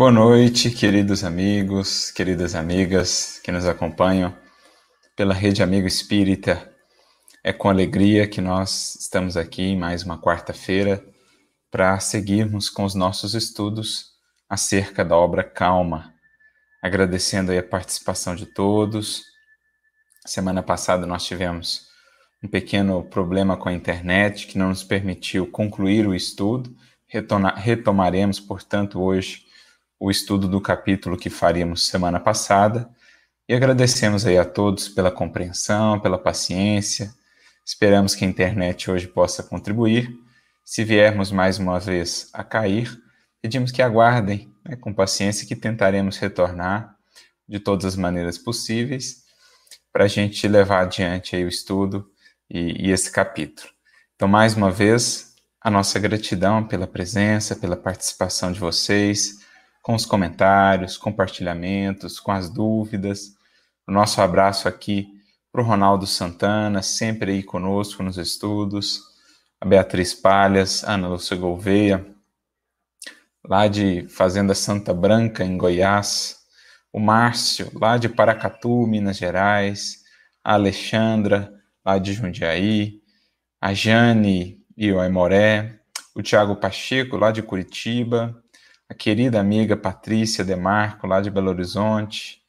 Boa noite, queridos amigos, queridas amigas que nos acompanham pela Rede Amigo Espírita. É com alegria que nós estamos aqui em mais uma quarta-feira para seguirmos com os nossos estudos acerca da obra Calma. Agradecendo a participação de todos. Semana passada nós tivemos um pequeno problema com a internet que não nos permitiu concluir o estudo. Retomaremos, portanto, hoje o estudo do capítulo que faríamos semana passada e agradecemos aí a todos pela compreensão, pela paciência. Esperamos que a internet hoje possa contribuir. Se viermos mais uma vez a cair, pedimos que aguardem né, com paciência que tentaremos retornar de todas as maneiras possíveis para a gente levar adiante aí o estudo e, e esse capítulo. Então, mais uma vez, a nossa gratidão pela presença, pela participação de vocês, com os comentários, compartilhamentos, com as dúvidas. O nosso abraço aqui para o Ronaldo Santana, sempre aí conosco nos estudos, a Beatriz Palhas, Ana Lúcia Gouveia, lá de Fazenda Santa Branca, em Goiás, o Márcio, lá de Paracatu, Minas Gerais, a Alexandra, lá de Jundiaí, a Jane e o Aimoré, o Tiago Pacheco, lá de Curitiba, a querida amiga Patrícia Demarco, lá de Belo Horizonte.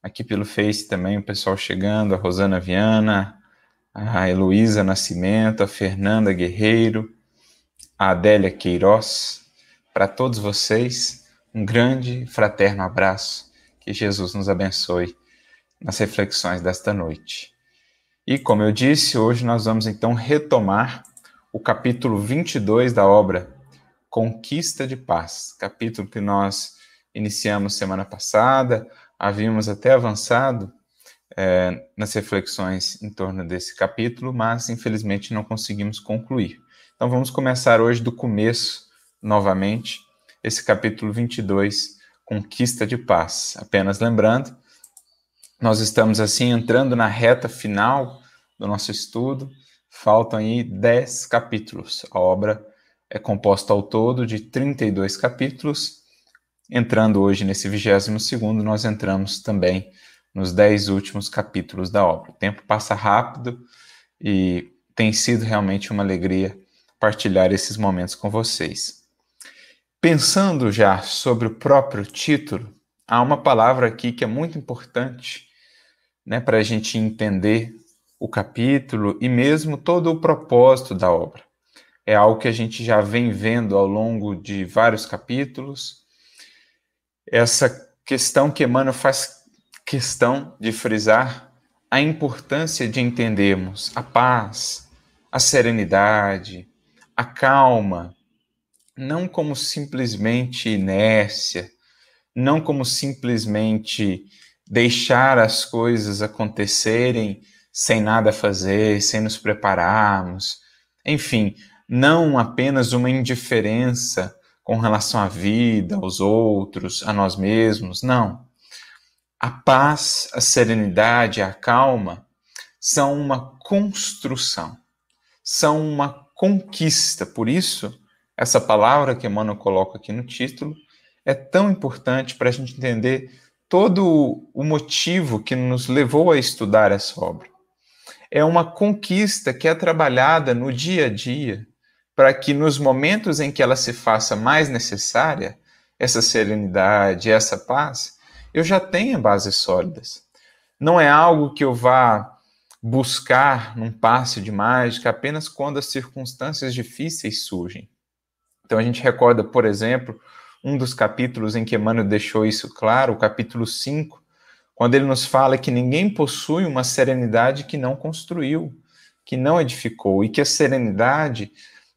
Aqui pelo Face também o pessoal chegando, a Rosana Viana, a Heloísa Nascimento, a Fernanda Guerreiro, a Adélia Queiroz. Para todos vocês, um grande fraterno abraço. Que Jesus nos abençoe nas reflexões desta noite. E como eu disse, hoje nós vamos então retomar o capítulo 22 da obra Conquista de Paz, capítulo que nós iniciamos semana passada, havíamos até avançado é, nas reflexões em torno desse capítulo, mas infelizmente não conseguimos concluir. Então vamos começar hoje do começo, novamente, esse capítulo 22, Conquista de Paz. Apenas lembrando, nós estamos assim entrando na reta final do nosso estudo, faltam aí 10 capítulos. A obra é composta ao todo de 32 capítulos. Entrando hoje nesse 22, nós entramos também nos 10 últimos capítulos da obra. O tempo passa rápido e tem sido realmente uma alegria partilhar esses momentos com vocês. Pensando já sobre o próprio título, há uma palavra aqui que é muito importante né, para a gente entender o capítulo e mesmo todo o propósito da obra é algo que a gente já vem vendo ao longo de vários capítulos. Essa questão que Emmanuel faz questão de frisar a importância de entendermos a paz, a serenidade, a calma, não como simplesmente inércia, não como simplesmente deixar as coisas acontecerem sem nada fazer, sem nos prepararmos. Enfim, não apenas uma indiferença com relação à vida, aos outros, a nós mesmos, não. A paz, a serenidade, a calma são uma construção, são uma conquista. Por isso, essa palavra que Emmanuel coloca aqui no título é tão importante para a gente entender todo o motivo que nos levou a estudar essa obra. É uma conquista que é trabalhada no dia a dia, para que nos momentos em que ela se faça mais necessária, essa serenidade, essa paz, eu já tenha bases sólidas. Não é algo que eu vá buscar num passe de mágica apenas quando as circunstâncias difíceis surgem. Então a gente recorda, por exemplo, um dos capítulos em que Emmanuel deixou isso claro, o capítulo 5, quando ele nos fala que ninguém possui uma serenidade que não construiu, que não edificou, e que a serenidade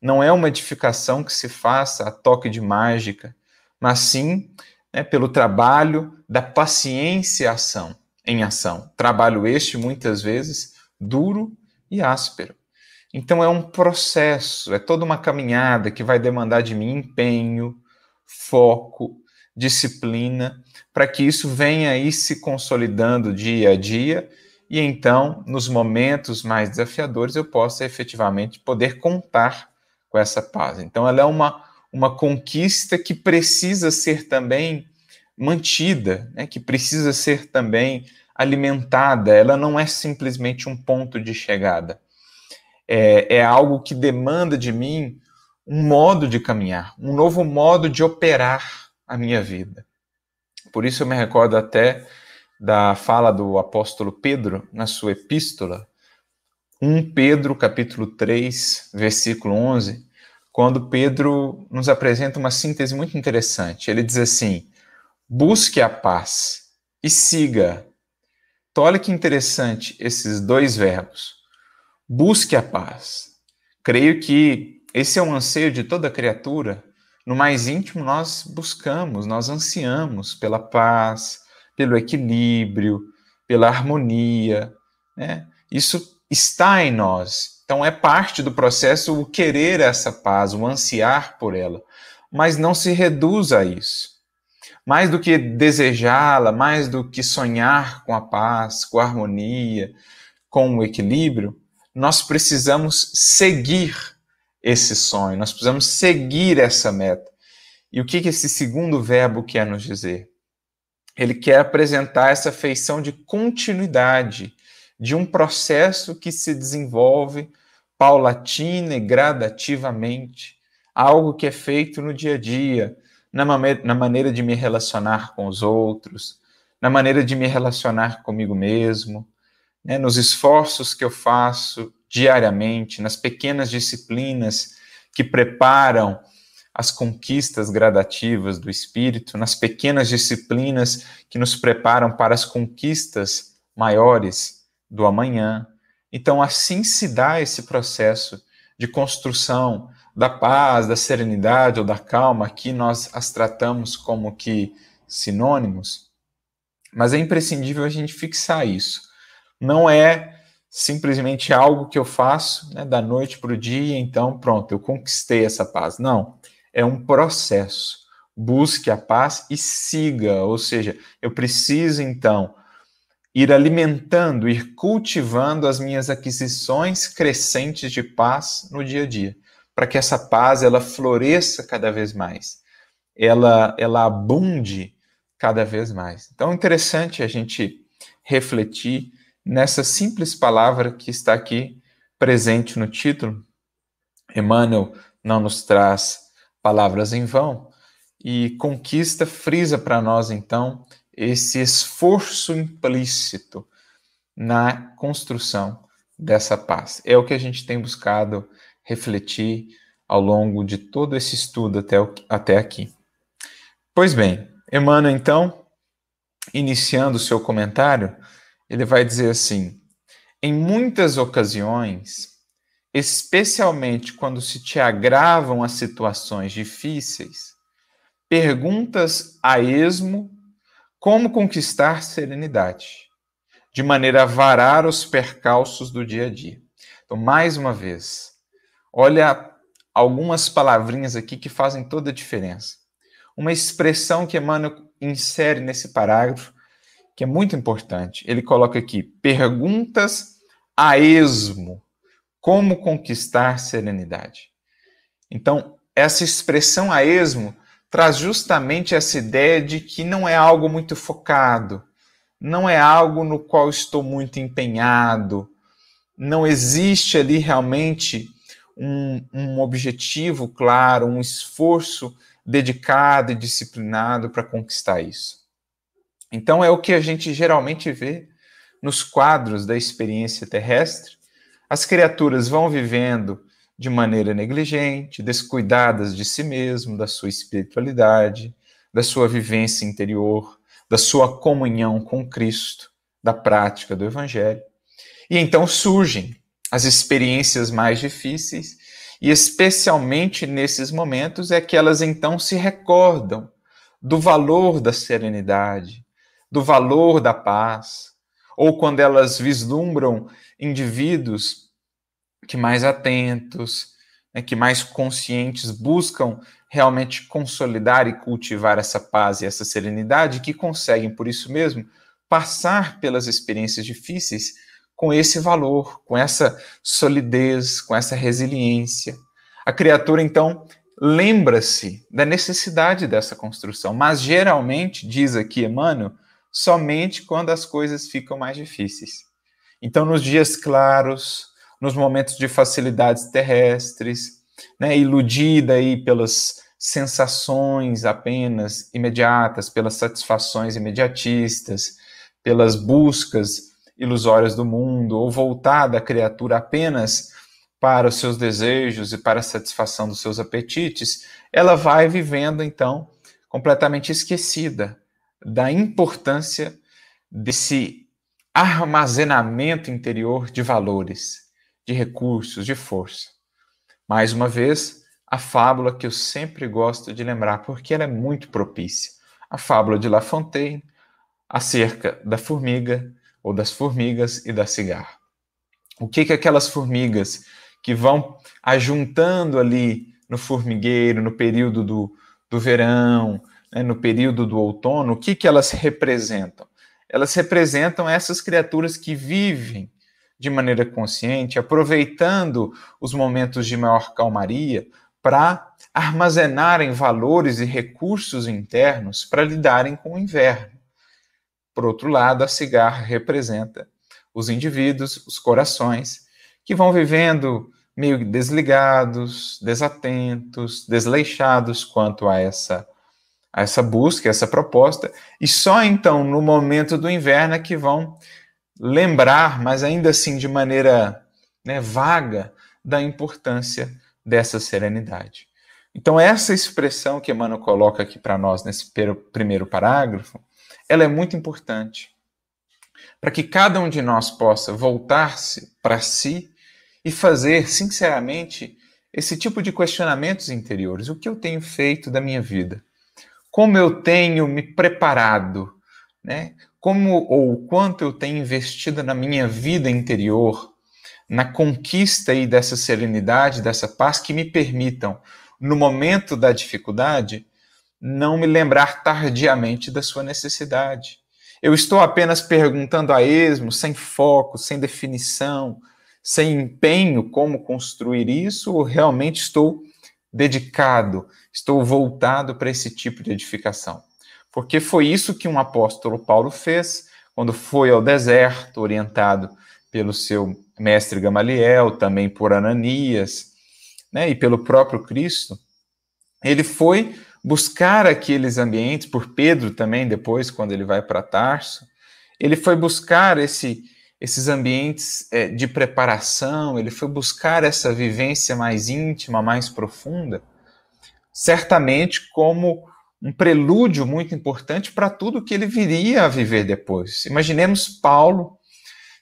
não é uma edificação que se faça a toque de mágica, mas sim né, pelo trabalho da paciência ação, em ação. Trabalho este, muitas vezes, duro e áspero. Então é um processo, é toda uma caminhada que vai demandar de mim empenho, foco, disciplina, para que isso venha aí se consolidando dia a dia e então, nos momentos mais desafiadores, eu possa efetivamente poder contar com essa paz. Então, ela é uma uma conquista que precisa ser também mantida, né, que precisa ser também alimentada. Ela não é simplesmente um ponto de chegada. É, é algo que demanda de mim um modo de caminhar, um novo modo de operar a minha vida. Por isso eu me recordo até da fala do apóstolo Pedro na sua epístola, 1 Pedro capítulo 3, versículo 11, quando Pedro nos apresenta uma síntese muito interessante. Ele diz assim: busque a paz e siga. Então, olha que interessante esses dois verbos. Busque a paz. Creio que esse é um anseio de toda criatura. No mais íntimo, nós buscamos, nós ansiamos pela paz, pelo equilíbrio, pela harmonia. Né? Isso está em nós. Então, é parte do processo o querer essa paz, o ansiar por ela. Mas não se reduz a isso. Mais do que desejá-la, mais do que sonhar com a paz, com a harmonia, com o equilíbrio, nós precisamos seguir esse sonho, nós precisamos seguir essa meta. E o que, que esse segundo verbo quer nos dizer? Ele quer apresentar essa feição de continuidade, de um processo que se desenvolve paulatina e gradativamente, algo que é feito no dia a dia, na, na maneira de me relacionar com os outros, na maneira de me relacionar comigo mesmo, né, nos esforços que eu faço diariamente, nas pequenas disciplinas que preparam as conquistas gradativas do espírito, nas pequenas disciplinas que nos preparam para as conquistas maiores do amanhã. Então, assim se dá esse processo de construção da paz, da serenidade ou da calma, aqui nós as tratamos como que sinônimos, mas é imprescindível a gente fixar isso. Não é simplesmente algo que eu faço né, da noite para o dia, então pronto, eu conquistei essa paz. Não, é um processo. Busque a paz e siga, ou seja, eu preciso então ir alimentando, ir cultivando as minhas aquisições crescentes de paz no dia a dia, para que essa paz ela floresça cada vez mais, ela ela abunde cada vez mais. Então é interessante a gente refletir nessa simples palavra que está aqui presente no título. Emmanuel não nos traz palavras em vão e conquista frisa para nós então esse esforço implícito na construção dessa paz. É o que a gente tem buscado refletir ao longo de todo esse estudo até, o, até aqui. Pois bem, Emmanuel, então, iniciando o seu comentário, ele vai dizer assim: em muitas ocasiões, especialmente quando se te agravam as situações difíceis, perguntas a esmo como conquistar serenidade, de maneira a varar os percalços do dia a dia. Então, mais uma vez, olha algumas palavrinhas aqui que fazem toda a diferença. Uma expressão que Emmanuel insere nesse parágrafo que é muito importante. Ele coloca aqui perguntas a esmo. Como conquistar serenidade? Então, essa expressão a esmo traz justamente essa ideia de que não é algo muito focado, não é algo no qual estou muito empenhado, não existe ali realmente um, um objetivo claro, um esforço dedicado e disciplinado para conquistar isso. Então, é o que a gente geralmente vê nos quadros da experiência terrestre. As criaturas vão vivendo de maneira negligente, descuidadas de si mesmo, da sua espiritualidade, da sua vivência interior, da sua comunhão com Cristo, da prática do Evangelho. E então surgem as experiências mais difíceis, e especialmente nesses momentos é que elas então se recordam do valor da serenidade, do valor da paz, ou quando elas vislumbram indivíduos que mais atentos, né, que mais conscientes buscam realmente consolidar e cultivar essa paz e essa serenidade, que conseguem, por isso mesmo, passar pelas experiências difíceis com esse valor, com essa solidez, com essa resiliência. A criatura, então, lembra-se da necessidade dessa construção, mas geralmente, diz aqui Emmanuel, somente quando as coisas ficam mais difíceis. Então, nos dias claros, nos momentos de facilidades terrestres, né, iludida aí pelas sensações apenas imediatas, pelas satisfações imediatistas, pelas buscas ilusórias do mundo, ou voltada a criatura apenas para os seus desejos e para a satisfação dos seus apetites, ela vai vivendo então completamente esquecida da importância desse armazenamento interior de valores, de recursos, de força. Mais uma vez, a fábula que eu sempre gosto de lembrar, porque ela é muito propícia. A fábula de La Fontaine, acerca da formiga, ou das formigas e da cigarra. O que que aquelas formigas que vão ajuntando ali no formigueiro, no período do, do verão, né, no período do outono, o que que elas representam? Elas representam essas criaturas que vivem de maneira consciente, aproveitando os momentos de maior calmaria, para armazenarem valores e recursos internos para lidarem com o inverno. Por outro lado, a cigarra representa os indivíduos, os corações, que vão vivendo meio desligados, desatentos, desleixados quanto a essa a essa busca, essa proposta, e só então no momento do inverno é que vão lembrar, mas ainda assim de maneira né, vaga, da importância dessa serenidade. Então, essa expressão que Emmanuel coloca aqui para nós nesse primeiro parágrafo, ela é muito importante para que cada um de nós possa voltar-se para si e fazer, sinceramente, esse tipo de questionamentos interiores. O que eu tenho feito da minha vida? Como eu tenho me preparado? Né? Como ou quanto eu tenho investido na minha vida interior na conquista aí dessa serenidade, dessa paz que me permitam, no momento da dificuldade, não me lembrar tardiamente da sua necessidade. Eu estou apenas perguntando a esmo, sem foco, sem definição, sem empenho como construir isso, ou realmente estou dedicado, estou voltado para esse tipo de edificação? Porque foi isso que um apóstolo Paulo fez quando foi ao deserto, orientado pelo seu mestre Gamaliel, também por Ananias, né, e pelo próprio Cristo, ele foi buscar aqueles ambientes, por Pedro também, depois, quando ele vai para Tarso, ele foi buscar esse, esses ambientes é, de preparação, ele foi buscar essa vivência mais íntima, mais profunda, certamente como um prelúdio muito importante para tudo que ele viria a viver depois. Imaginemos Paulo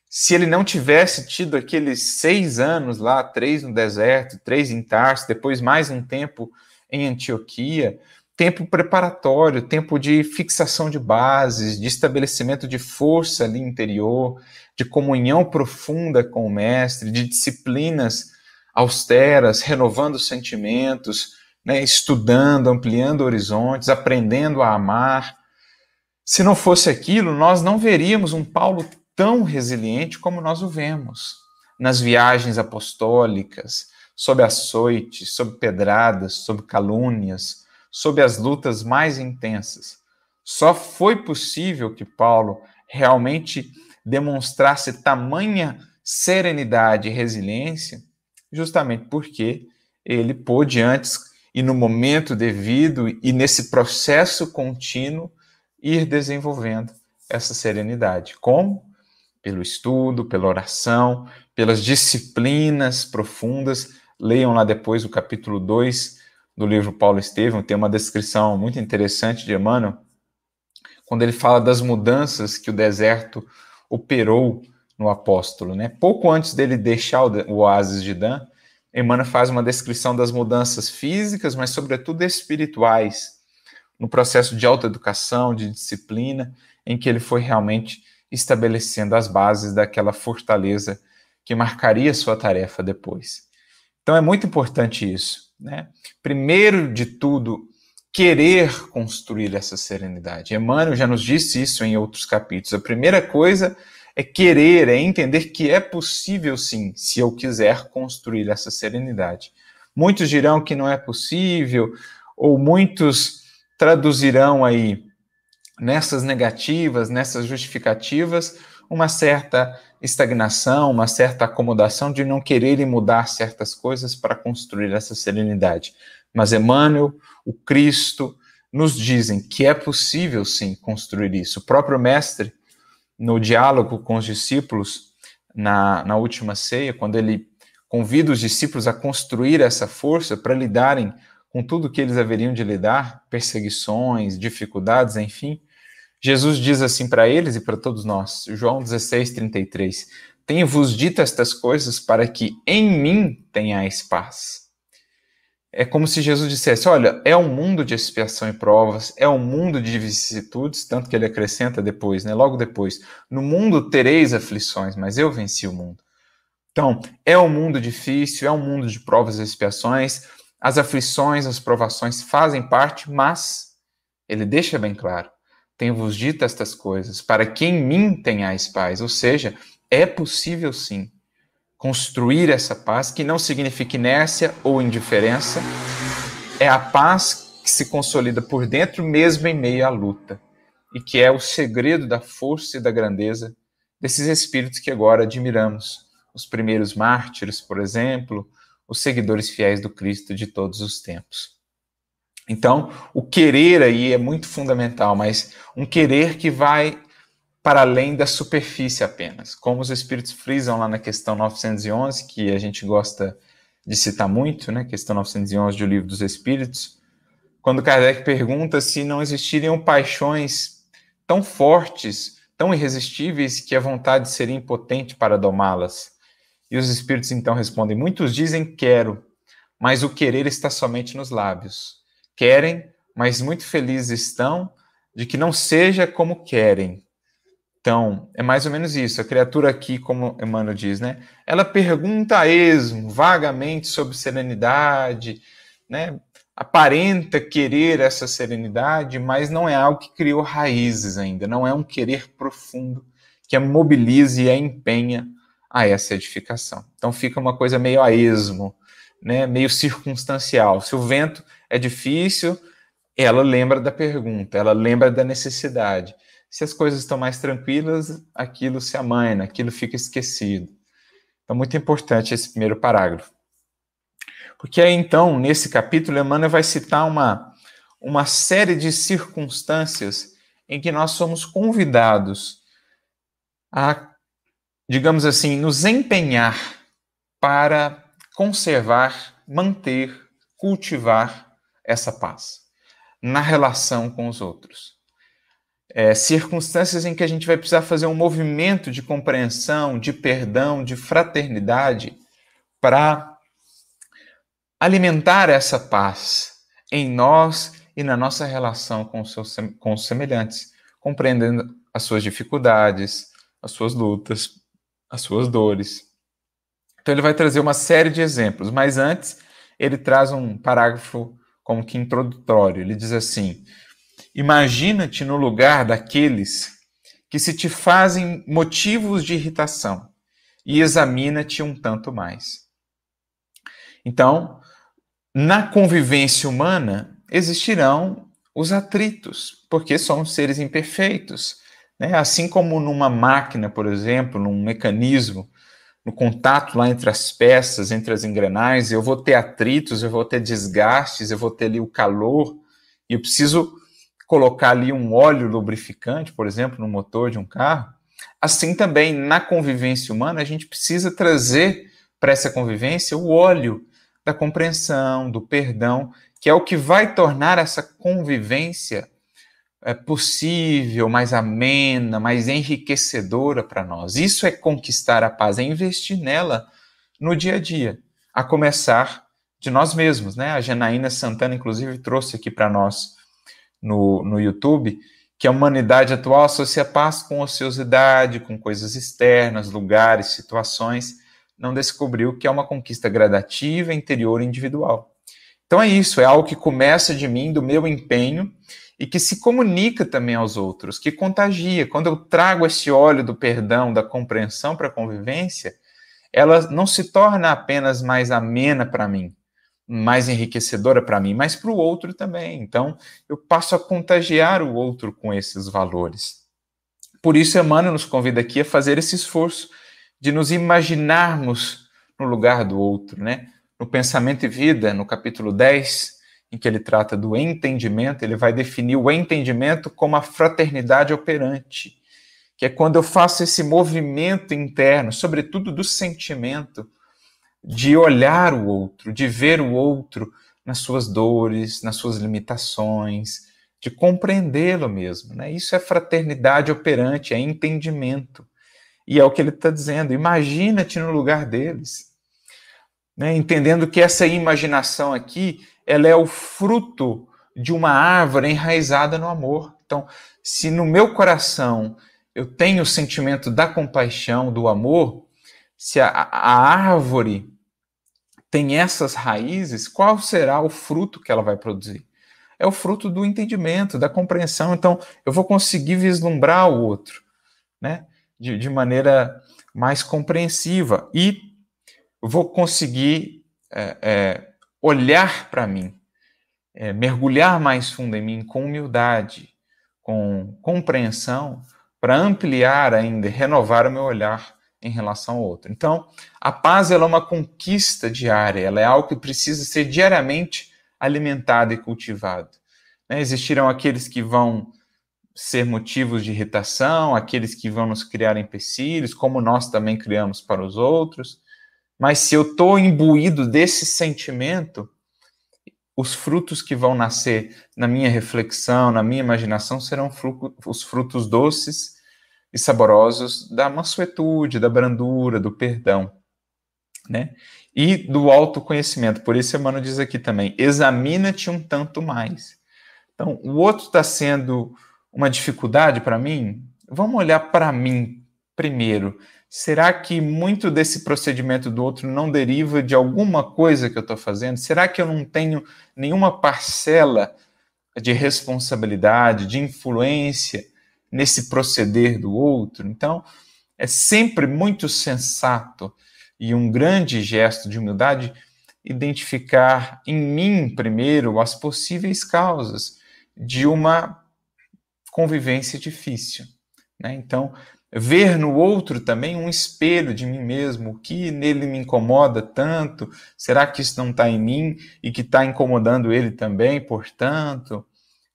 se ele não tivesse tido aqueles seis anos lá, três no deserto, três em Tarso, depois mais um tempo em Antioquia, tempo preparatório, tempo de fixação de bases, de estabelecimento de força ali interior, de comunhão profunda com o mestre, de disciplinas austeras, renovando os sentimentos, né, estudando, ampliando horizontes, aprendendo a amar. Se não fosse aquilo, nós não veríamos um Paulo tão resiliente como nós o vemos nas viagens apostólicas, sob açoites, sob pedradas, sob calúnias, sob as lutas mais intensas. Só foi possível que Paulo realmente demonstrasse tamanha serenidade e resiliência, justamente porque ele pôde antes e no momento devido e nesse processo contínuo ir desenvolvendo essa serenidade. Como? pelo estudo, pela oração, pelas disciplinas profundas. Leiam lá depois o capítulo 2 do livro Paulo Estevam, tem uma descrição muito interessante de Emmanuel, quando ele fala das mudanças que o deserto operou no apóstolo. Né? Pouco antes dele deixar o oásis de Dan, Emmanuel faz uma descrição das mudanças físicas, mas sobretudo espirituais, no processo de autoeducação, de disciplina, em que ele foi realmente estabelecendo as bases daquela fortaleza que marcaria sua tarefa depois. Então é muito importante isso, né? Primeiro de tudo, querer construir essa serenidade. Emmanuel já nos disse isso em outros capítulos. A primeira coisa é querer, é entender que é possível sim, se eu quiser construir essa serenidade. Muitos dirão que não é possível, ou muitos traduzirão aí nessas negativas, nessas justificativas, uma certa estagnação, uma certa acomodação de não quererem mudar certas coisas para construir essa serenidade. Mas Emmanuel, o Cristo, nos dizem que é possível sim construir isso. O próprio Mestre, no diálogo com os discípulos, na, na última ceia, quando ele convida os discípulos a construir essa força para lidarem com tudo que eles haveriam de lidar, perseguições, dificuldades, enfim, Jesus diz assim para eles e para todos nós, João 16, 33, Tenho-vos dito estas coisas para que em mim tenhais paz. É como se Jesus dissesse: Olha, é um mundo de expiação e provas, é um mundo de vicissitudes, tanto que ele acrescenta depois, né, logo depois: No mundo tereis aflições, mas eu venci o mundo. Então, é um mundo difícil, é um mundo de provas e expiações, as aflições, as provações fazem parte, mas ele deixa bem claro: tenho-vos dito estas coisas, para que em mim tenhais paz. Ou seja, é possível sim construir essa paz, que não significa inércia ou indiferença, é a paz que se consolida por dentro, mesmo em meio à luta, e que é o segredo da força e da grandeza desses espíritos que agora admiramos os primeiros mártires, por exemplo, os seguidores fiéis do Cristo de todos os tempos. Então, o querer aí é muito fundamental, mas um querer que vai para além da superfície apenas. Como os espíritos frisam lá na questão 911, que a gente gosta de citar muito, né? Questão 911 do Livro dos Espíritos, quando Kardec pergunta se não existiriam paixões tão fortes, tão irresistíveis, que a vontade seria impotente para domá-las. E os espíritos então respondem: Muitos dizem quero, mas o querer está somente nos lábios. Querem, mas muito felizes estão de que não seja como querem. Então, é mais ou menos isso. A criatura aqui, como Emmanuel diz, né? Ela pergunta a esmo, vagamente, sobre serenidade, né? Aparenta querer essa serenidade, mas não é algo que criou raízes ainda. Não é um querer profundo que a mobilize e a empenha a essa edificação. Então fica uma coisa meio a esmo, né, meio circunstancial. Se o vento é difícil, ela lembra da pergunta, ela lembra da necessidade. Se as coisas estão mais tranquilas, aquilo se amaina, aquilo fica esquecido. Então, muito importante esse primeiro parágrafo. Porque aí, então, nesse capítulo, Emmanuel vai citar uma, uma série de circunstâncias em que nós somos convidados a digamos assim, nos empenhar para conservar, manter, cultivar essa paz na relação com os outros. É, circunstâncias em que a gente vai precisar fazer um movimento de compreensão, de perdão, de fraternidade para alimentar essa paz em nós e na nossa relação com os, seus, com os semelhantes, compreendendo as suas dificuldades, as suas lutas, as suas dores. Então ele vai trazer uma série de exemplos, mas antes ele traz um parágrafo como que introdutório. Ele diz assim: Imagina-te no lugar daqueles que se te fazem motivos de irritação e examina-te um tanto mais. Então, na convivência humana existirão os atritos, porque somos seres imperfeitos. Né? Assim como numa máquina, por exemplo, num mecanismo, no contato lá entre as peças, entre as engrenagens, eu vou ter atritos, eu vou ter desgastes, eu vou ter ali o calor, e eu preciso colocar ali um óleo lubrificante, por exemplo, no motor de um carro. Assim também, na convivência humana, a gente precisa trazer para essa convivência o óleo da compreensão, do perdão, que é o que vai tornar essa convivência é, possível, mais amena, mais enriquecedora para nós. Isso é conquistar a paz, é investir nela no dia a dia, a começar de nós mesmos, né? A Janaína Santana, inclusive, trouxe aqui para nós no, no YouTube que a humanidade atual associa paz com ociosidade, com coisas externas, lugares, situações, não descobriu que é uma conquista gradativa, interior e individual. Então é isso, é algo que começa de mim, do meu empenho, e que se comunica também aos outros, que contagia. Quando eu trago esse óleo do perdão, da compreensão para a convivência, ela não se torna apenas mais amena para mim, mais enriquecedora para mim, mas para o outro também. Então, eu passo a contagiar o outro com esses valores. Por isso, Emmanuel nos convida aqui a fazer esse esforço de nos imaginarmos no lugar do outro, né? No Pensamento e Vida, no capítulo 10, em que ele trata do entendimento, ele vai definir o entendimento como a fraternidade operante, que é quando eu faço esse movimento interno, sobretudo do sentimento, de olhar o outro, de ver o outro nas suas dores, nas suas limitações, de compreendê-lo mesmo. Né? Isso é fraternidade operante, é entendimento. E é o que ele está dizendo. Imagina-te no lugar deles. Né? Entendendo que essa imaginação aqui ela é o fruto de uma árvore enraizada no amor. Então, se no meu coração eu tenho o sentimento da compaixão, do amor, se a, a árvore tem essas raízes, qual será o fruto que ela vai produzir? É o fruto do entendimento, da compreensão. Então, eu vou conseguir vislumbrar o outro, né? De, de maneira mais compreensiva. E vou conseguir é, é, olhar para mim, é, mergulhar mais fundo em mim com humildade, com compreensão, para ampliar ainda, renovar o meu olhar em relação ao outro. Então, a paz é uma conquista diária, ela é algo que precisa ser diariamente alimentado e cultivado. Né? Existirão aqueles que vão ser motivos de irritação, aqueles que vão nos criar empecilhos, como nós também criamos para os outros. Mas se eu estou imbuído desse sentimento, os frutos que vão nascer na minha reflexão, na minha imaginação, serão os frutos doces e saborosos da mansuetude, da brandura, do perdão, né? E do autoconhecimento. Por isso, Emmanuel diz aqui também: examina-te um tanto mais. Então, o outro está sendo uma dificuldade para mim? Vamos olhar para mim primeiro. Será que muito desse procedimento do outro não deriva de alguma coisa que eu estou fazendo? Será que eu não tenho nenhuma parcela de responsabilidade, de influência nesse proceder do outro. Então, é sempre muito sensato e um grande gesto de humildade identificar em mim primeiro as possíveis causas de uma convivência difícil. Né? Então, ver no outro também um espelho de mim mesmo, o que nele me incomoda tanto, será que isso não está em mim e que está incomodando ele também, portanto?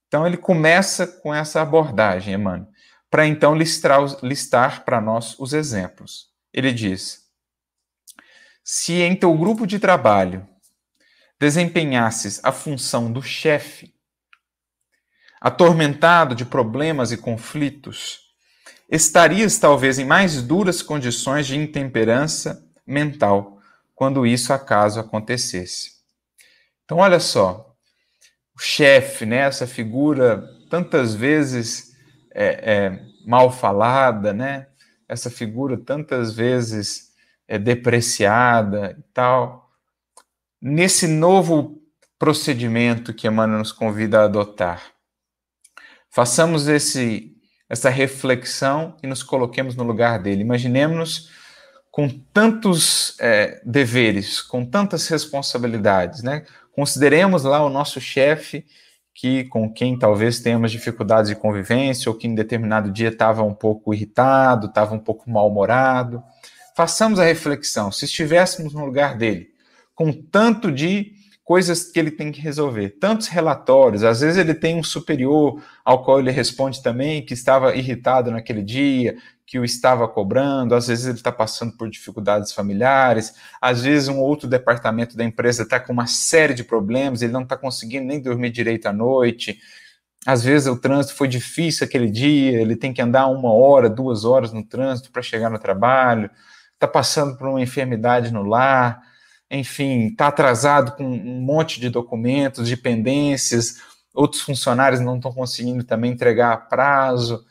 Então ele começa com essa abordagem, Emmanuel, para então listar, listar para nós os exemplos. Ele diz: Se em teu grupo de trabalho desempenhasses a função do chefe, atormentado de problemas e conflitos, estarias talvez em mais duras condições de intemperança mental quando isso acaso acontecesse. Então, olha só, o chefe, né, essa figura tantas vezes é, é, mal falada, né, essa figura tantas vezes é, depreciada e tal. Nesse novo procedimento que Emmanuel nos convida a adotar, façamos esse, essa reflexão e nos coloquemos no lugar dele. Imaginemos-nos com tantos é, deveres, com tantas responsabilidades, né? Consideremos lá o nosso chefe, que com quem talvez tenhamos dificuldades de convivência, ou que em determinado dia estava um pouco irritado, estava um pouco mal-humorado. Façamos a reflexão, se estivéssemos no lugar dele, com tanto de coisas que ele tem que resolver, tantos relatórios, às vezes ele tem um superior ao qual ele responde também que estava irritado naquele dia, que o estava cobrando, às vezes ele está passando por dificuldades familiares, às vezes um outro departamento da empresa está com uma série de problemas, ele não está conseguindo nem dormir direito à noite, às vezes o trânsito foi difícil aquele dia, ele tem que andar uma hora, duas horas no trânsito para chegar no trabalho, está passando por uma enfermidade no lar, enfim, está atrasado com um monte de documentos, de pendências, outros funcionários não estão conseguindo também entregar a prazo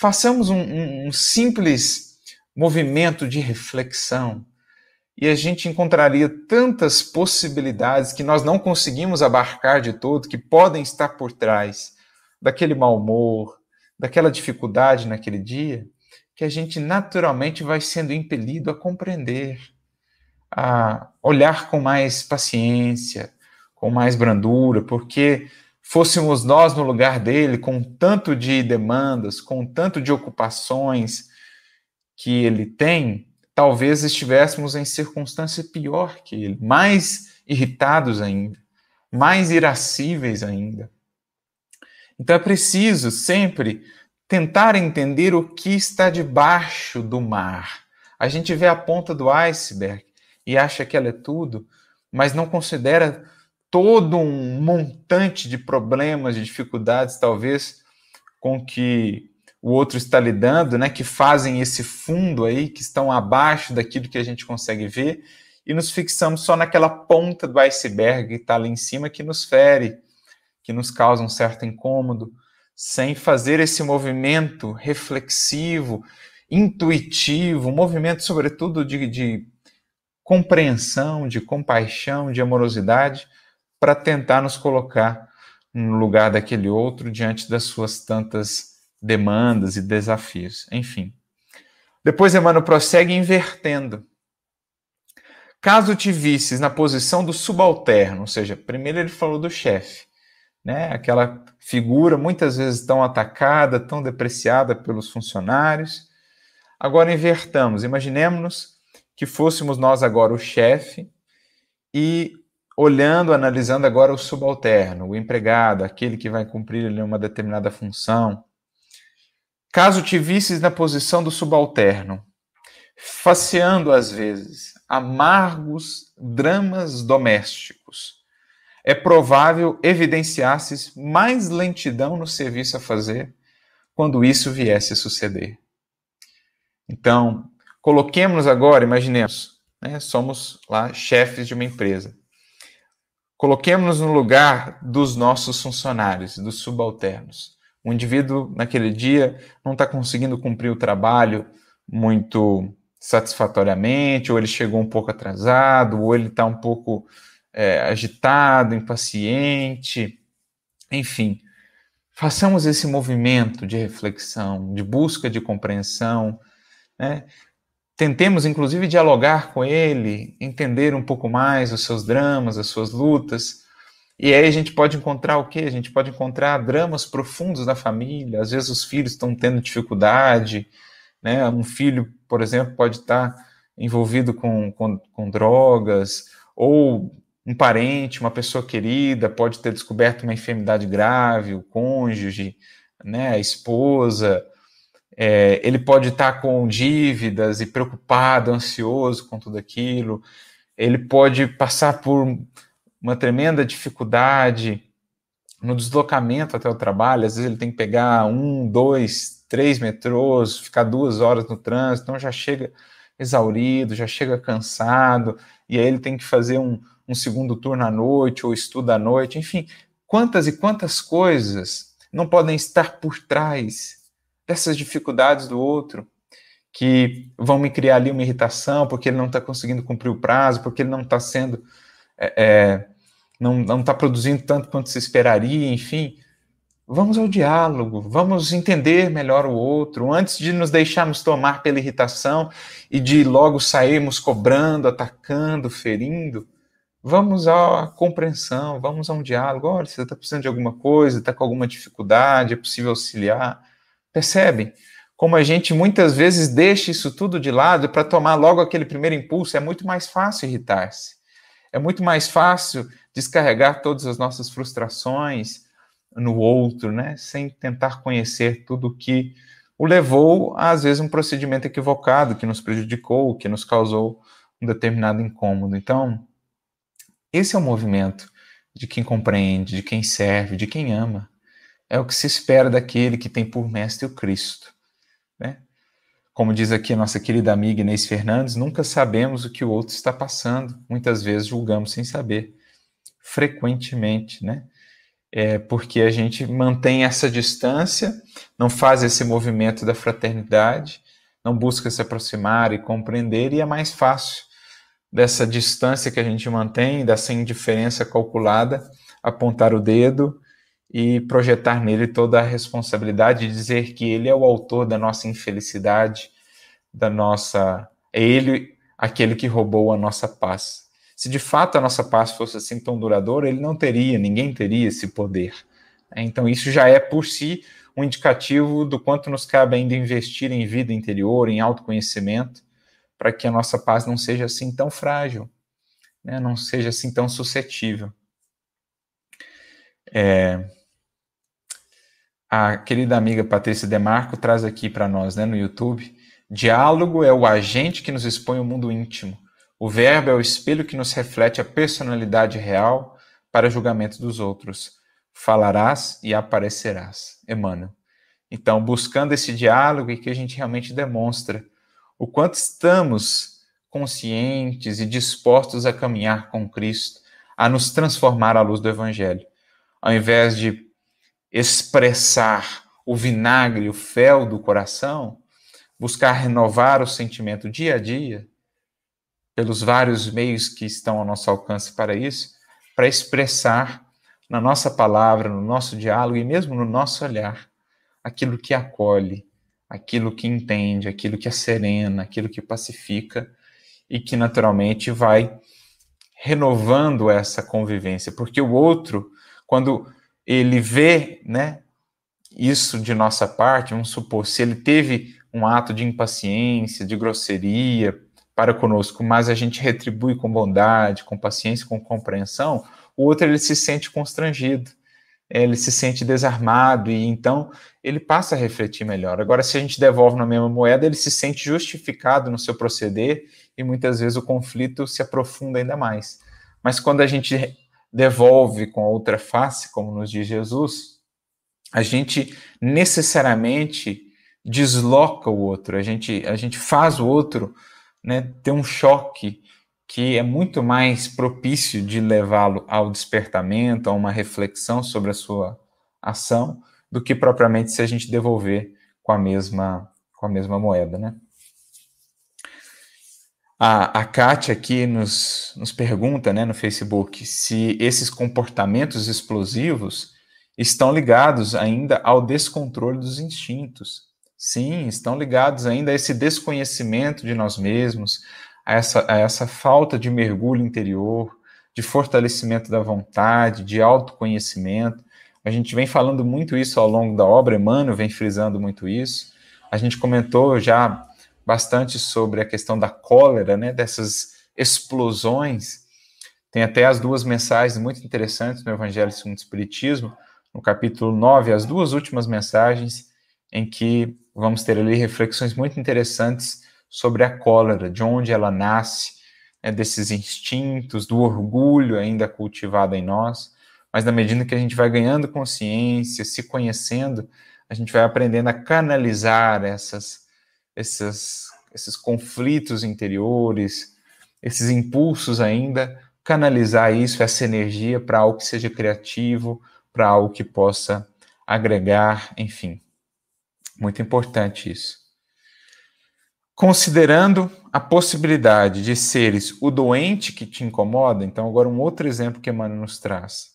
façamos um, um, simples movimento de reflexão e a gente encontraria tantas possibilidades que nós não conseguimos abarcar de todo, que podem estar por trás daquele mau humor, daquela dificuldade naquele dia, que a gente naturalmente vai sendo impelido a compreender, a olhar com mais paciência, com mais brandura, porque fôssemos nós no lugar dele, com tanto de demandas, com tanto de ocupações que ele tem, talvez estivéssemos em circunstância pior que ele, mais irritados ainda, mais irascíveis ainda. Então é preciso sempre tentar entender o que está debaixo do mar. A gente vê a ponta do iceberg e acha que ela é tudo, mas não considera todo um montante de problemas, de dificuldades, talvez, com que o outro está lidando, né, que fazem esse fundo aí, que estão abaixo daquilo que a gente consegue ver, e nos fixamos só naquela ponta do iceberg que está ali em cima, que nos fere, que nos causa um certo incômodo, sem fazer esse movimento reflexivo, intuitivo, um movimento, sobretudo, de, de compreensão, de compaixão, de amorosidade, para tentar nos colocar no lugar daquele outro diante das suas tantas demandas e desafios. Enfim. Depois Emmanuel prossegue invertendo. Caso te visses na posição do subalterno, ou seja, primeiro ele falou do chefe, né? Aquela figura muitas vezes tão atacada, tão depreciada pelos funcionários. Agora invertamos, imaginemos que fôssemos nós agora o chefe e olhando, analisando agora o subalterno, o empregado, aquele que vai cumprir uma determinada função. Caso te visses na posição do subalterno, faceando às vezes amargos dramas domésticos, é provável evidenciasses mais lentidão no serviço a fazer quando isso viesse a suceder. Então, coloquemos agora, imaginemos, né, somos lá chefes de uma empresa. Coloquemos-nos no lugar dos nossos funcionários, dos subalternos. O indivíduo, naquele dia, não está conseguindo cumprir o trabalho muito satisfatoriamente, ou ele chegou um pouco atrasado, ou ele está um pouco é, agitado, impaciente. Enfim, façamos esse movimento de reflexão, de busca de compreensão. Né? Tentemos, inclusive, dialogar com ele, entender um pouco mais os seus dramas, as suas lutas. E aí a gente pode encontrar o quê? A gente pode encontrar dramas profundos da família. Às vezes os filhos estão tendo dificuldade, né? Um filho, por exemplo, pode estar envolvido com, com, com drogas, ou um parente, uma pessoa querida, pode ter descoberto uma enfermidade grave, o cônjuge, né, a esposa, é, ele pode estar com dívidas e preocupado, ansioso com tudo aquilo, ele pode passar por uma tremenda dificuldade no deslocamento até o trabalho, às vezes ele tem que pegar um, dois, três metrôs, ficar duas horas no trânsito, então já chega exaurido, já chega cansado, e aí ele tem que fazer um, um segundo turno à noite ou estuda à noite, enfim, quantas e quantas coisas não podem estar por trás dessas dificuldades do outro, que vão me criar ali uma irritação porque ele não está conseguindo cumprir o prazo, porque ele não está sendo, é, é, não está produzindo tanto quanto se esperaria, enfim. Vamos ao diálogo, vamos entender melhor o outro, antes de nos deixarmos tomar pela irritação e de logo sairmos cobrando, atacando, ferindo. Vamos à compreensão, vamos a um diálogo. Olha, você está precisando de alguma coisa, está com alguma dificuldade, é possível auxiliar. Percebem? Como a gente muitas vezes deixa isso tudo de lado para tomar logo aquele primeiro impulso, é muito mais fácil irritar-se. É muito mais fácil descarregar todas as nossas frustrações no outro, né? Sem tentar conhecer tudo o que o levou a, às vezes, um procedimento equivocado que nos prejudicou, que nos causou um determinado incômodo. Então, esse é o movimento de quem compreende, de quem serve, de quem ama é o que se espera daquele que tem por mestre o Cristo. Né? Como diz aqui a nossa querida amiga Inês Fernandes, nunca sabemos o que o outro está passando, muitas vezes julgamos sem saber, frequentemente, né? É porque a gente mantém essa distância, não faz esse movimento da fraternidade, não busca se aproximar e compreender, e é mais fácil dessa distância que a gente mantém, dessa indiferença calculada, apontar o dedo e projetar nele toda a responsabilidade de dizer que ele é o autor da nossa infelicidade, da nossa. É ele aquele que roubou a nossa paz. Se de fato a nossa paz fosse assim tão duradoura, ele não teria, ninguém teria esse poder. Então, isso já é por si um indicativo do quanto nos cabe ainda investir em vida interior, em autoconhecimento, para que a nossa paz não seja assim tão frágil, né? não seja assim tão suscetível. É... A querida amiga Patrícia Demarco traz aqui para nós né, no YouTube: diálogo é o agente que nos expõe o mundo íntimo. O verbo é o espelho que nos reflete a personalidade real para julgamento dos outros falarás e aparecerás. Emmanuel. Então, buscando esse diálogo e que a gente realmente demonstra o quanto estamos conscientes e dispostos a caminhar com Cristo, a nos transformar à luz do Evangelho, ao invés de expressar o vinagre, o fel do coração, buscar renovar o sentimento dia a dia, pelos vários meios que estão ao nosso alcance para isso, para expressar na nossa palavra, no nosso diálogo e mesmo no nosso olhar, aquilo que acolhe, aquilo que entende, aquilo que serena, aquilo que pacifica e que naturalmente vai renovando essa convivência, porque o outro, quando ele vê, né, isso de nossa parte, vamos supor, se ele teve um ato de impaciência, de grosseria para conosco, mas a gente retribui com bondade, com paciência, com compreensão, o outro ele se sente constrangido, ele se sente desarmado e então ele passa a refletir melhor. Agora, se a gente devolve na mesma moeda, ele se sente justificado no seu proceder e muitas vezes o conflito se aprofunda ainda mais. Mas quando a gente devolve com outra face, como nos diz Jesus, a gente necessariamente desloca o outro, a gente, a gente faz o outro né, ter um choque que é muito mais propício de levá-lo ao despertamento, a uma reflexão sobre a sua ação, do que propriamente se a gente devolver com a mesma, com a mesma moeda, né? A, a Kátia aqui nos, nos pergunta né, no Facebook se esses comportamentos explosivos estão ligados ainda ao descontrole dos instintos. Sim, estão ligados ainda a esse desconhecimento de nós mesmos, a essa, a essa falta de mergulho interior, de fortalecimento da vontade, de autoconhecimento. A gente vem falando muito isso ao longo da obra, Emmanuel vem frisando muito isso. A gente comentou já bastante sobre a questão da cólera, né, dessas explosões. Tem até as duas mensagens muito interessantes no Evangelho segundo o Espiritismo, no capítulo 9, as duas últimas mensagens, em que vamos ter ali reflexões muito interessantes sobre a cólera, de onde ela nasce, né, desses instintos, do orgulho ainda cultivado em nós. Mas na medida que a gente vai ganhando consciência, se conhecendo, a gente vai aprendendo a canalizar essas, essas, esses conflitos interiores, esses impulsos ainda, canalizar isso, essa energia para algo que seja criativo, para algo que possa agregar, enfim. Muito importante isso. Considerando a possibilidade de seres o doente que te incomoda, então agora um outro exemplo que Emmanuel nos traz.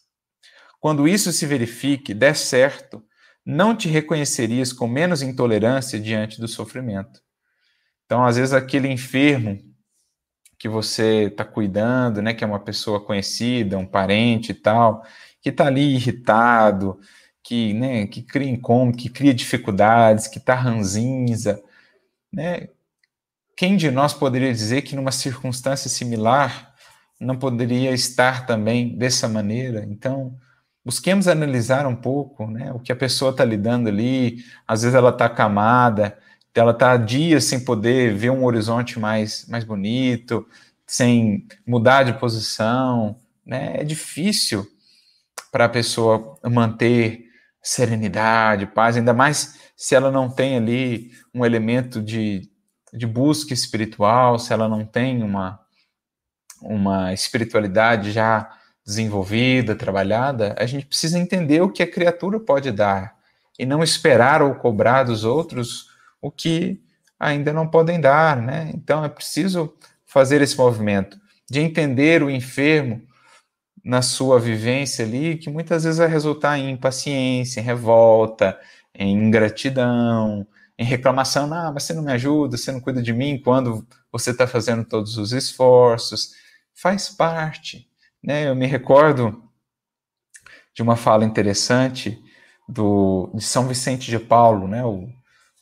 Quando isso se verifique, der certo, não te reconhecerias com menos intolerância diante do sofrimento. Então, às vezes, aquele enfermo que você está cuidando, né, que é uma pessoa conhecida, um parente e tal, que está ali irritado, que, né, que cria incômodo, que cria dificuldades, que está ranzinza, né, quem de nós poderia dizer que numa circunstância similar não poderia estar também dessa maneira? Então, busquemos analisar um pouco né, o que a pessoa está lidando ali. Às vezes ela está acamada, ela está dias sem poder ver um horizonte mais, mais bonito, sem mudar de posição. Né? É difícil para a pessoa manter serenidade, paz, ainda mais se ela não tem ali um elemento de de busca espiritual, se ela não tem uma, uma espiritualidade já desenvolvida, trabalhada, a gente precisa entender o que a criatura pode dar e não esperar ou cobrar dos outros o que ainda não podem dar, né? Então é preciso fazer esse movimento de entender o enfermo na sua vivência ali, que muitas vezes vai resultar em impaciência, em revolta, em ingratidão, em reclamação, ah, mas você não me ajuda, você não cuida de mim quando você está fazendo todos os esforços. Faz parte. Né? Eu me recordo de uma fala interessante do, de São Vicente de Paulo, né? o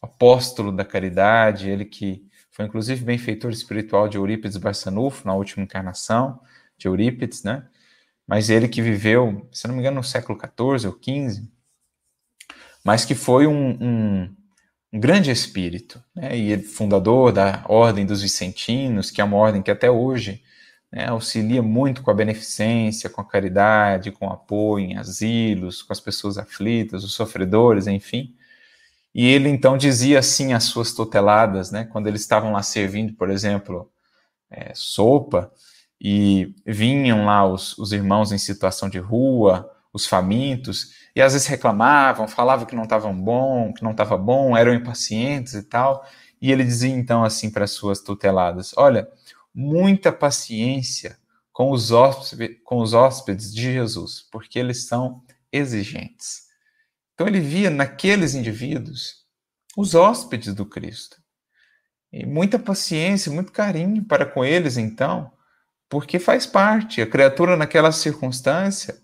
apóstolo da caridade, ele que foi inclusive benfeitor espiritual de Eurípides Barçanufo na última encarnação de Eurípides, né? mas ele que viveu, se não me engano, no século XIV ou XV, mas que foi um, um, um grande espírito, né? e fundador da Ordem dos Vicentinos, que é uma ordem que até hoje né, auxilia muito com a beneficência, com a caridade, com o apoio em asilos, com as pessoas aflitas, os sofredores, enfim. E ele então dizia assim às suas tuteladas, né, quando eles estavam lá servindo, por exemplo, é, sopa, e vinham lá os, os irmãos em situação de rua, os famintos, e às vezes reclamavam, falavam que não estavam bom, que não estava bom, eram impacientes e tal. E ele dizia então assim para as suas tuteladas: Olha, muita paciência com os, hóspedes, com os hóspedes de Jesus, porque eles são exigentes. Então ele via naqueles indivíduos os hóspedes do Cristo. E muita paciência, muito carinho para com eles, então, porque faz parte. A criatura naquela circunstância,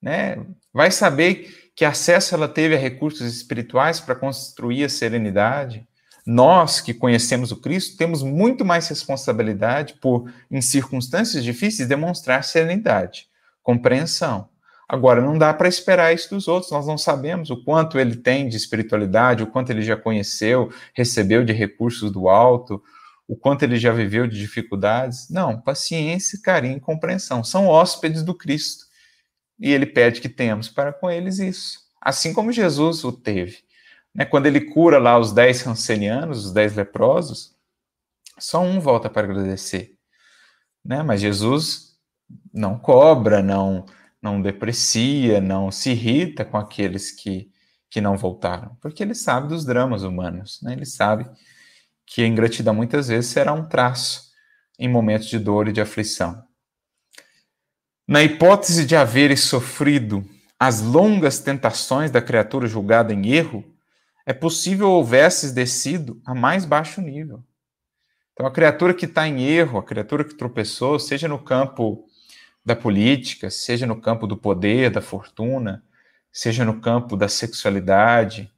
né, vai saber que acesso ela teve a recursos espirituais para construir a serenidade. Nós que conhecemos o Cristo temos muito mais responsabilidade por, em circunstâncias difíceis, demonstrar serenidade, compreensão. Agora, não dá para esperar isso dos outros, nós não sabemos o quanto ele tem de espiritualidade, o quanto ele já conheceu, recebeu de recursos do alto, o quanto ele já viveu de dificuldades. Não, paciência, carinho e compreensão. São hóspedes do Cristo. E ele pede que tenhamos para com eles isso. Assim como Jesus o teve. Né? Quando ele cura lá os dez rancenianos, os dez leprosos, só um volta para agradecer. Né? Mas Jesus não cobra, não, não deprecia, não se irrita com aqueles que, que não voltaram, porque ele sabe dos dramas humanos. Né? Ele sabe que a ingratidão muitas vezes será um traço em momentos de dor e de aflição. Na hipótese de haveres sofrido as longas tentações da criatura julgada em erro, é possível houvesses descido a mais baixo nível. Então, a criatura que está em erro, a criatura que tropeçou, seja no campo da política, seja no campo do poder, da fortuna, seja no campo da sexualidade,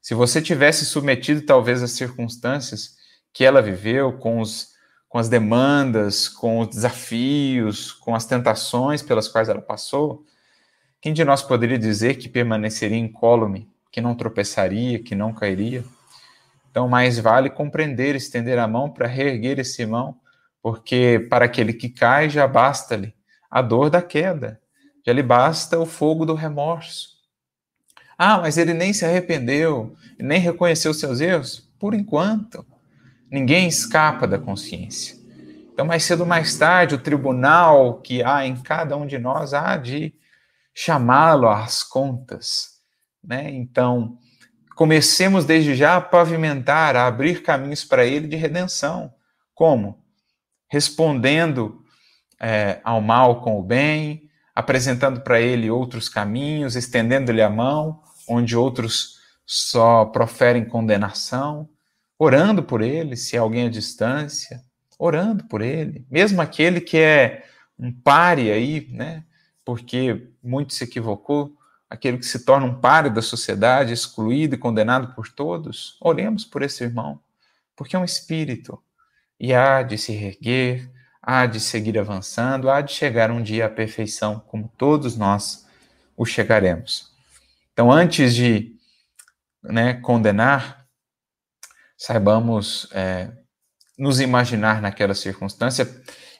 se você tivesse submetido talvez às circunstâncias que ela viveu, com, os, com as demandas, com os desafios, com as tentações pelas quais ela passou, quem de nós poderia dizer que permaneceria incólume, que não tropeçaria, que não cairia? Então, mais vale compreender, estender a mão para reerguer esse mão, porque para aquele que cai já basta-lhe a dor da queda, já lhe basta o fogo do remorso. Ah, mas ele nem se arrependeu, nem reconheceu seus erros? Por enquanto. Ninguém escapa da consciência. Então, mais cedo ou mais tarde, o tribunal que há em cada um de nós há de chamá-lo às contas. Né? Então, comecemos desde já a pavimentar, a abrir caminhos para ele de redenção. Como? Respondendo é, ao mal com o bem, apresentando para ele outros caminhos, estendendo-lhe a mão, onde outros só proferem condenação, orando por ele, se alguém à distância, orando por ele, mesmo aquele que é um pare aí, né? Porque muito se equivocou, aquele que se torna um pare da sociedade, excluído e condenado por todos, oremos por esse irmão, porque é um espírito e há de se reerguer, há de seguir avançando, há de chegar um dia à perfeição, como todos nós o chegaremos. Então, antes de né, condenar, saibamos é, nos imaginar naquela circunstância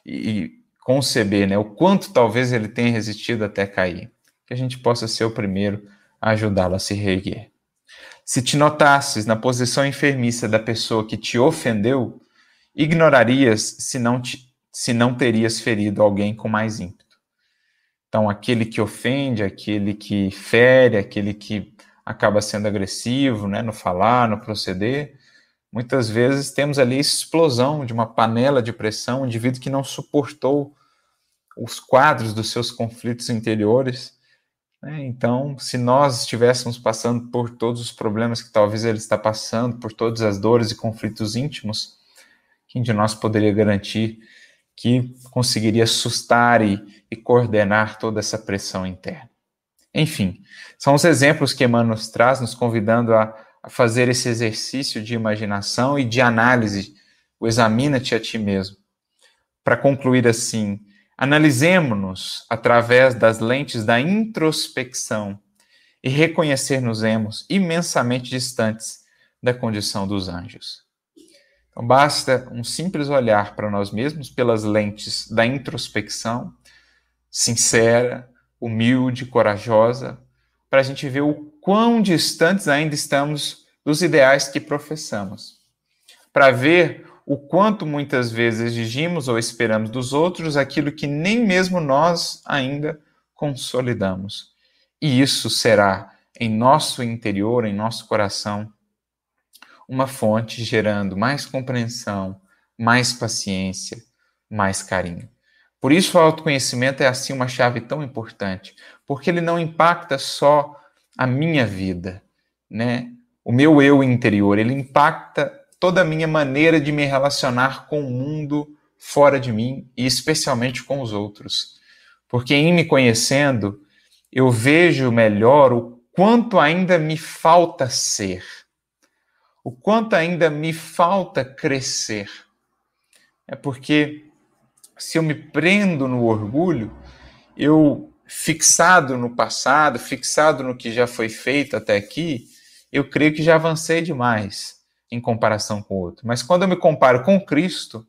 e, conceber né, o quanto talvez ele tenha resistido até cair. Que a gente possa ser o primeiro a ajudá-lo a se reerguer. Se te notasses na posição enfermiça da pessoa que te ofendeu, ignorarias se não, te, se não terias ferido alguém com mais ímpeto. Então, aquele que ofende, aquele que fere, aquele que acaba sendo agressivo, né, no falar, no proceder, muitas vezes temos ali explosão de uma panela de pressão, um indivíduo que não suportou os quadros dos seus conflitos interiores Né? Então, se nós estivéssemos passando por todos os problemas que talvez ele está passando, por todas as dores e conflitos íntimos, quem de nós poderia garantir que conseguiria sustar e, e coordenar toda essa pressão interna? Enfim, são os exemplos que Emmanuel nos traz, nos convidando a, a fazer esse exercício de imaginação e de análise, o examina-te a ti mesmo. Para concluir assim, analisemos-nos através das lentes da introspecção e reconhecer-nos-emos imensamente distantes da condição dos anjos. Então, basta um simples olhar para nós mesmos pelas lentes da introspecção, sincera, humilde, corajosa, para a gente ver o quão distantes ainda estamos dos ideais que professamos. Para ver o quanto muitas vezes exigimos ou esperamos dos outros aquilo que nem mesmo nós ainda consolidamos. E isso será em nosso interior, em nosso coração, uma fonte gerando mais compreensão, mais paciência, mais carinho. Por isso, o autoconhecimento é assim uma chave tão importante, porque ele não impacta só a minha vida, né? O meu eu interior, ele impacta toda a minha maneira de me relacionar com o mundo fora de mim e especialmente com os outros. Porque em me conhecendo, eu vejo melhor o quanto ainda me falta ser, o quanto ainda me falta crescer. É porque se eu me prendo no orgulho, eu fixado no passado, fixado no que já foi feito até aqui, eu creio que já avancei demais em comparação com o outro. Mas quando eu me comparo com Cristo,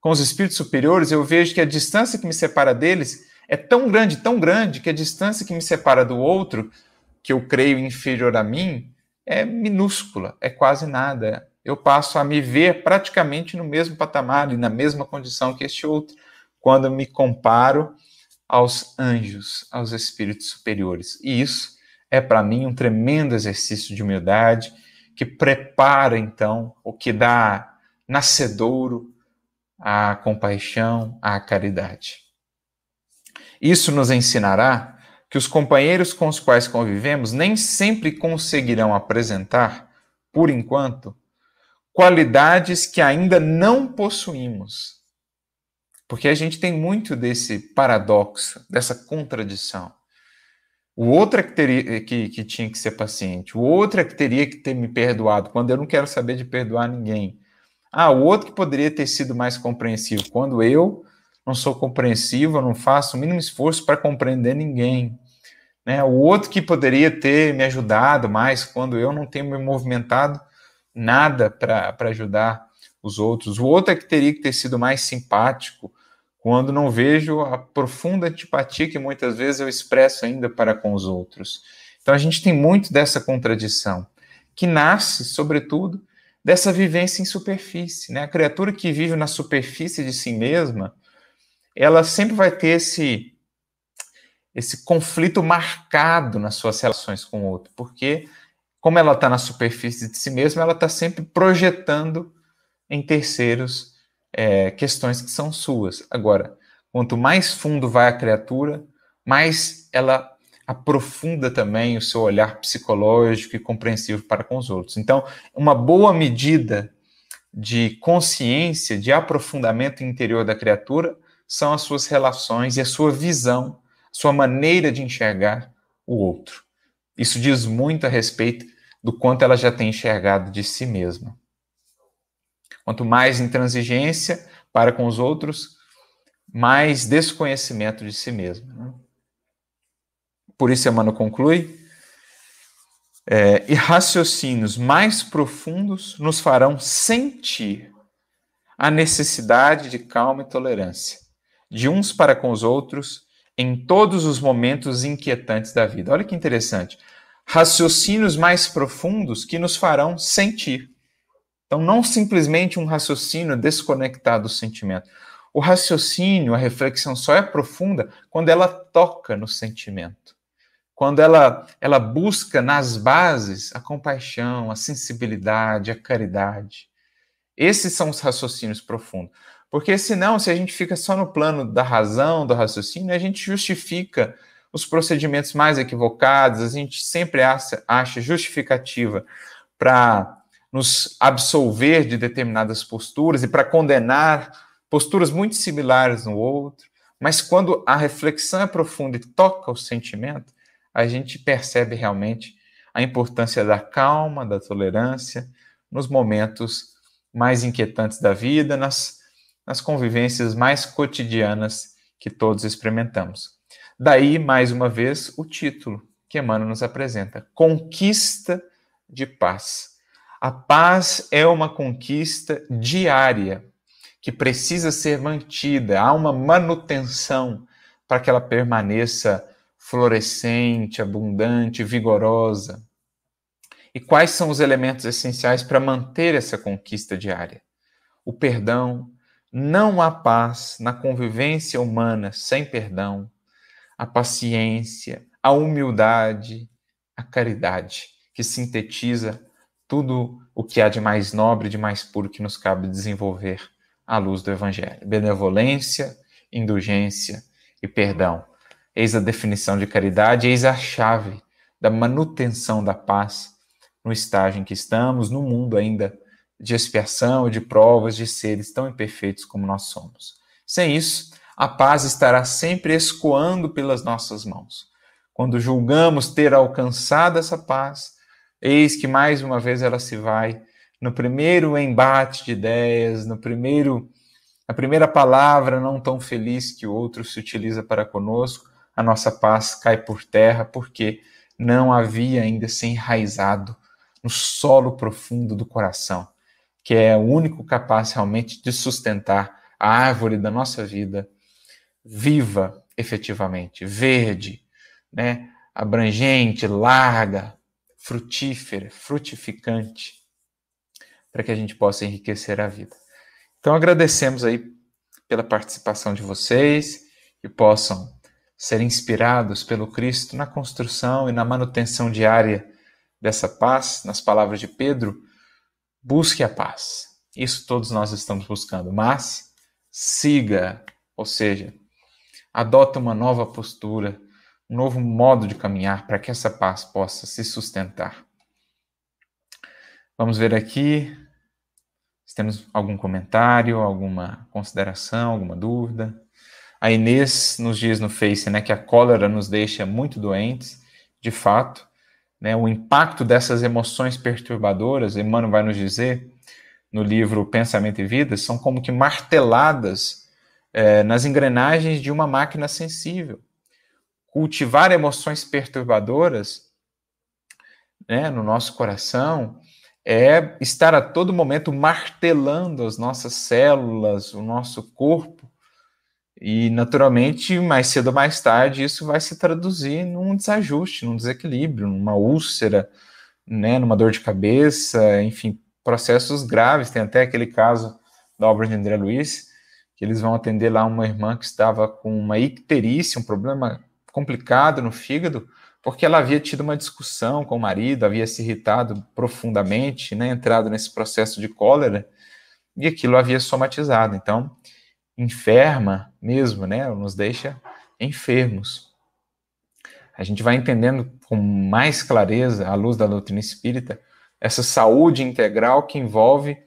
com os espíritos superiores, eu vejo que a distância que me separa deles é tão grande, tão grande, que a distância que me separa do outro, que eu creio inferior a mim, é minúscula, é quase nada eu passo a me ver praticamente no mesmo patamar e na mesma condição que este outro, quando me comparo aos anjos, aos espíritos superiores. E isso é para mim um tremendo exercício de humildade que prepara então o que dá nascedouro à compaixão, à caridade. Isso nos ensinará que os companheiros com os quais convivemos nem sempre conseguirão apresentar, por enquanto, qualidades que ainda não possuímos. Porque a gente tem muito desse paradoxo, dessa contradição. O outro é que, teria, que, que tinha que ser paciente, o outro é que teria que ter me perdoado, quando eu não quero saber de perdoar ninguém. Ah, o outro que poderia ter sido mais compreensivo, quando eu não sou compreensivo, eu não faço o mínimo esforço para compreender ninguém. Né? O outro que poderia ter me ajudado mais, quando eu não tenho me movimentado nada para ajudar os outros. O outro é que teria que ter sido mais simpático, quando não vejo a profunda antipatia que muitas vezes eu expresso ainda para com os outros. Então a gente tem muito dessa contradição, que nasce, sobretudo, dessa vivência em superfície. Né? A criatura que vive na superfície de si mesma, ela sempre vai ter esse, esse conflito marcado nas suas relações com o outro, porque como ela está na superfície de si mesma, ela está sempre projetando em terceiros é, questões que são suas. Agora, quanto mais fundo vai a criatura, mais ela aprofunda também o seu olhar psicológico e compreensivo para com os outros. Então, uma boa medida de consciência, de aprofundamento interior da criatura, são as suas relações e a sua visão, sua maneira de enxergar o outro. Isso diz muito a respeito do quanto ela já tem enxergado de si mesma. Quanto mais intransigência para com os outros, mais desconhecimento de si mesma. Né? Por isso, Emmanuel conclui: é, e raciocínios mais profundos nos farão sentir a necessidade de calma e tolerância, de uns para com os outros em todos os momentos inquietantes da vida. Olha que interessante. Raciocínios mais profundos que nos farão sentir. Então, não simplesmente um raciocínio desconectado do sentimento. O raciocínio, a reflexão só é profunda quando ela toca no sentimento. Quando ela, ela busca nas bases a compaixão, a sensibilidade, a caridade. Esses são os raciocínios profundos. Porque senão, se a gente fica só no plano da razão, do raciocínio, a gente justifica os procedimentos mais equivocados, a gente sempre acha, acha justificativa para nos absolver de determinadas posturas e para condenar posturas muito similares no outro, mas quando a reflexão é profunda e toca o sentimento, a gente percebe realmente a importância da calma, da tolerância nos momentos mais inquietantes da vida, nas, nas convivências mais cotidianas que todos experimentamos. Daí, mais uma vez, o título que Emmanuel nos apresenta: Conquista de Paz. A paz é uma conquista diária que precisa ser mantida, há uma manutenção para que ela permaneça florescente, abundante, vigorosa. E quais são os elementos essenciais para manter essa conquista diária? O perdão. Não há paz na convivência humana sem perdão. A paciência, a humildade, a caridade, que sintetiza tudo o que há de mais nobre, de mais puro que nos cabe desenvolver à luz do Evangelho. Benevolência, indulgência e perdão. Eis a definição de caridade, eis a chave da manutenção da paz no estágio em que estamos, no mundo ainda de expiação de provas de seres tão imperfeitos como nós somos. Sem isso, a paz estará sempre escoando pelas nossas mãos. Quando julgamos ter alcançado essa paz, Eis que mais uma vez ela se vai no primeiro embate de ideias, no primeiro a primeira palavra não tão feliz que o outro se utiliza para conosco, a nossa paz cai por terra porque não havia ainda se enraizado no solo profundo do coração, que é o único capaz realmente de sustentar a árvore da nossa vida viva efetivamente, verde, né, abrangente, larga, frutífera, frutificante, para que a gente possa enriquecer a vida. Então agradecemos aí pela participação de vocês, que possam ser inspirados pelo Cristo na construção e na manutenção diária dessa paz, nas palavras de Pedro, busque a paz. Isso todos nós estamos buscando, mas siga, ou seja, adota uma nova postura, um novo modo de caminhar para que essa paz possa se sustentar. Vamos ver aqui se temos algum comentário, alguma consideração, alguma dúvida. A Inês nos diz no Face né, que a cólera nos deixa muito doentes, de fato. Né, o impacto dessas emoções perturbadoras, Emmanuel vai nos dizer no livro Pensamento e Vida, são como que marteladas é, nas engrenagens de uma máquina sensível cultivar emoções perturbadoras né, no nosso coração é estar a todo momento martelando as nossas células, o nosso corpo. E, naturalmente, mais cedo ou mais tarde, isso vai se traduzir num desajuste, num desequilíbrio, numa úlcera, né, numa dor de cabeça, enfim, processos graves. Tem até aquele caso da obra de André Luiz, que eles vão atender lá uma irmã que estava com uma icterícia, um problema complicado no fígado, porque ela havia tido uma discussão com o marido, havia se irritado profundamente, né, entrado nesse processo de cólera, e aquilo havia somatizado. Então, enferma mesmo, né, nos deixa enfermos. A gente vai entendendo com mais clareza, à luz da doutrina espírita, essa saúde integral que envolve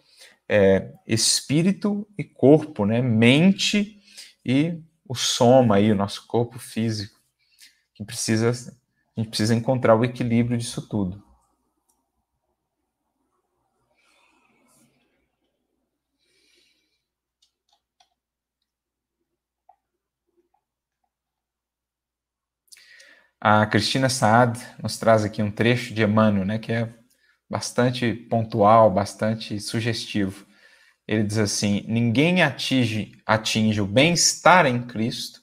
é, espírito e corpo, né, mente e o soma aí, o nosso corpo físico que precisa, a gente precisa encontrar o equilíbrio disso tudo. A Cristina Saad nos traz aqui um trecho de Emmanuel, né, que é bastante pontual, bastante sugestivo. Ele diz assim: ninguém atinge, atinge o bem-estar em Cristo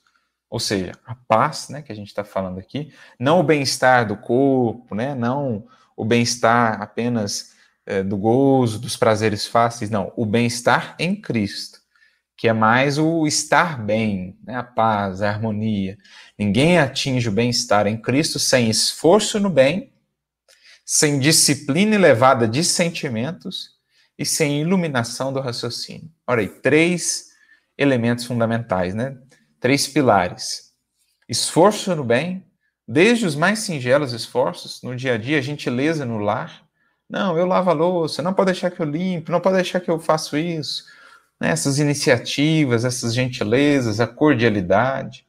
ou seja, a paz, né, que a gente está falando aqui, não o bem-estar do corpo, né, não o bem-estar apenas é, do gozo, dos prazeres fáceis, não, o bem-estar em Cristo, que é mais o estar bem, né, a paz, a harmonia. Ninguém atinge o bem-estar em Cristo sem esforço no bem, sem disciplina elevada de sentimentos e sem iluminação do raciocínio. Ora aí, três elementos fundamentais, né? Três pilares: esforço no bem, Desde os mais singelos esforços no dia a dia, gentileza no lar. Não, eu lavo a louça, não pode deixar que eu limpe, não pode deixar que eu faça isso. Né? Essas iniciativas, essas gentilezas, a cordialidade.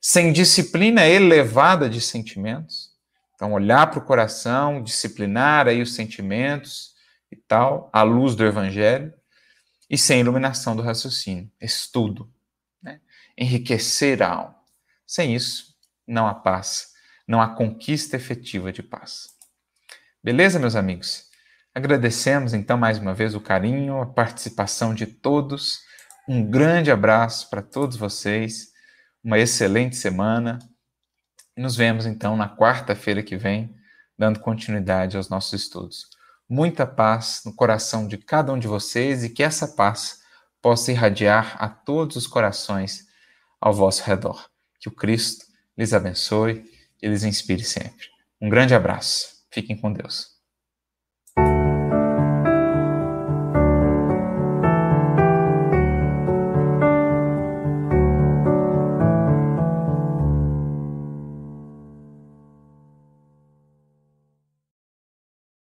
Sem disciplina elevada de sentimentos. Então, olhar para o coração, disciplinar aí os sentimentos e tal, à luz do evangelho. E sem iluminação do raciocínio, estudo. Enriquecer a alma. Sem isso, não há paz, não há conquista efetiva de paz. Beleza, meus amigos? Agradecemos então mais uma vez o carinho, a participação de todos. Um grande abraço para todos vocês, uma excelente semana. Nos vemos então na quarta-feira que vem, dando continuidade aos nossos estudos. Muita paz no coração de cada um de vocês e que essa paz possa irradiar a todos os corações ao vosso redor. Que o Cristo lhes abençoe e lhes inspire sempre. Um grande abraço. Fiquem com Deus.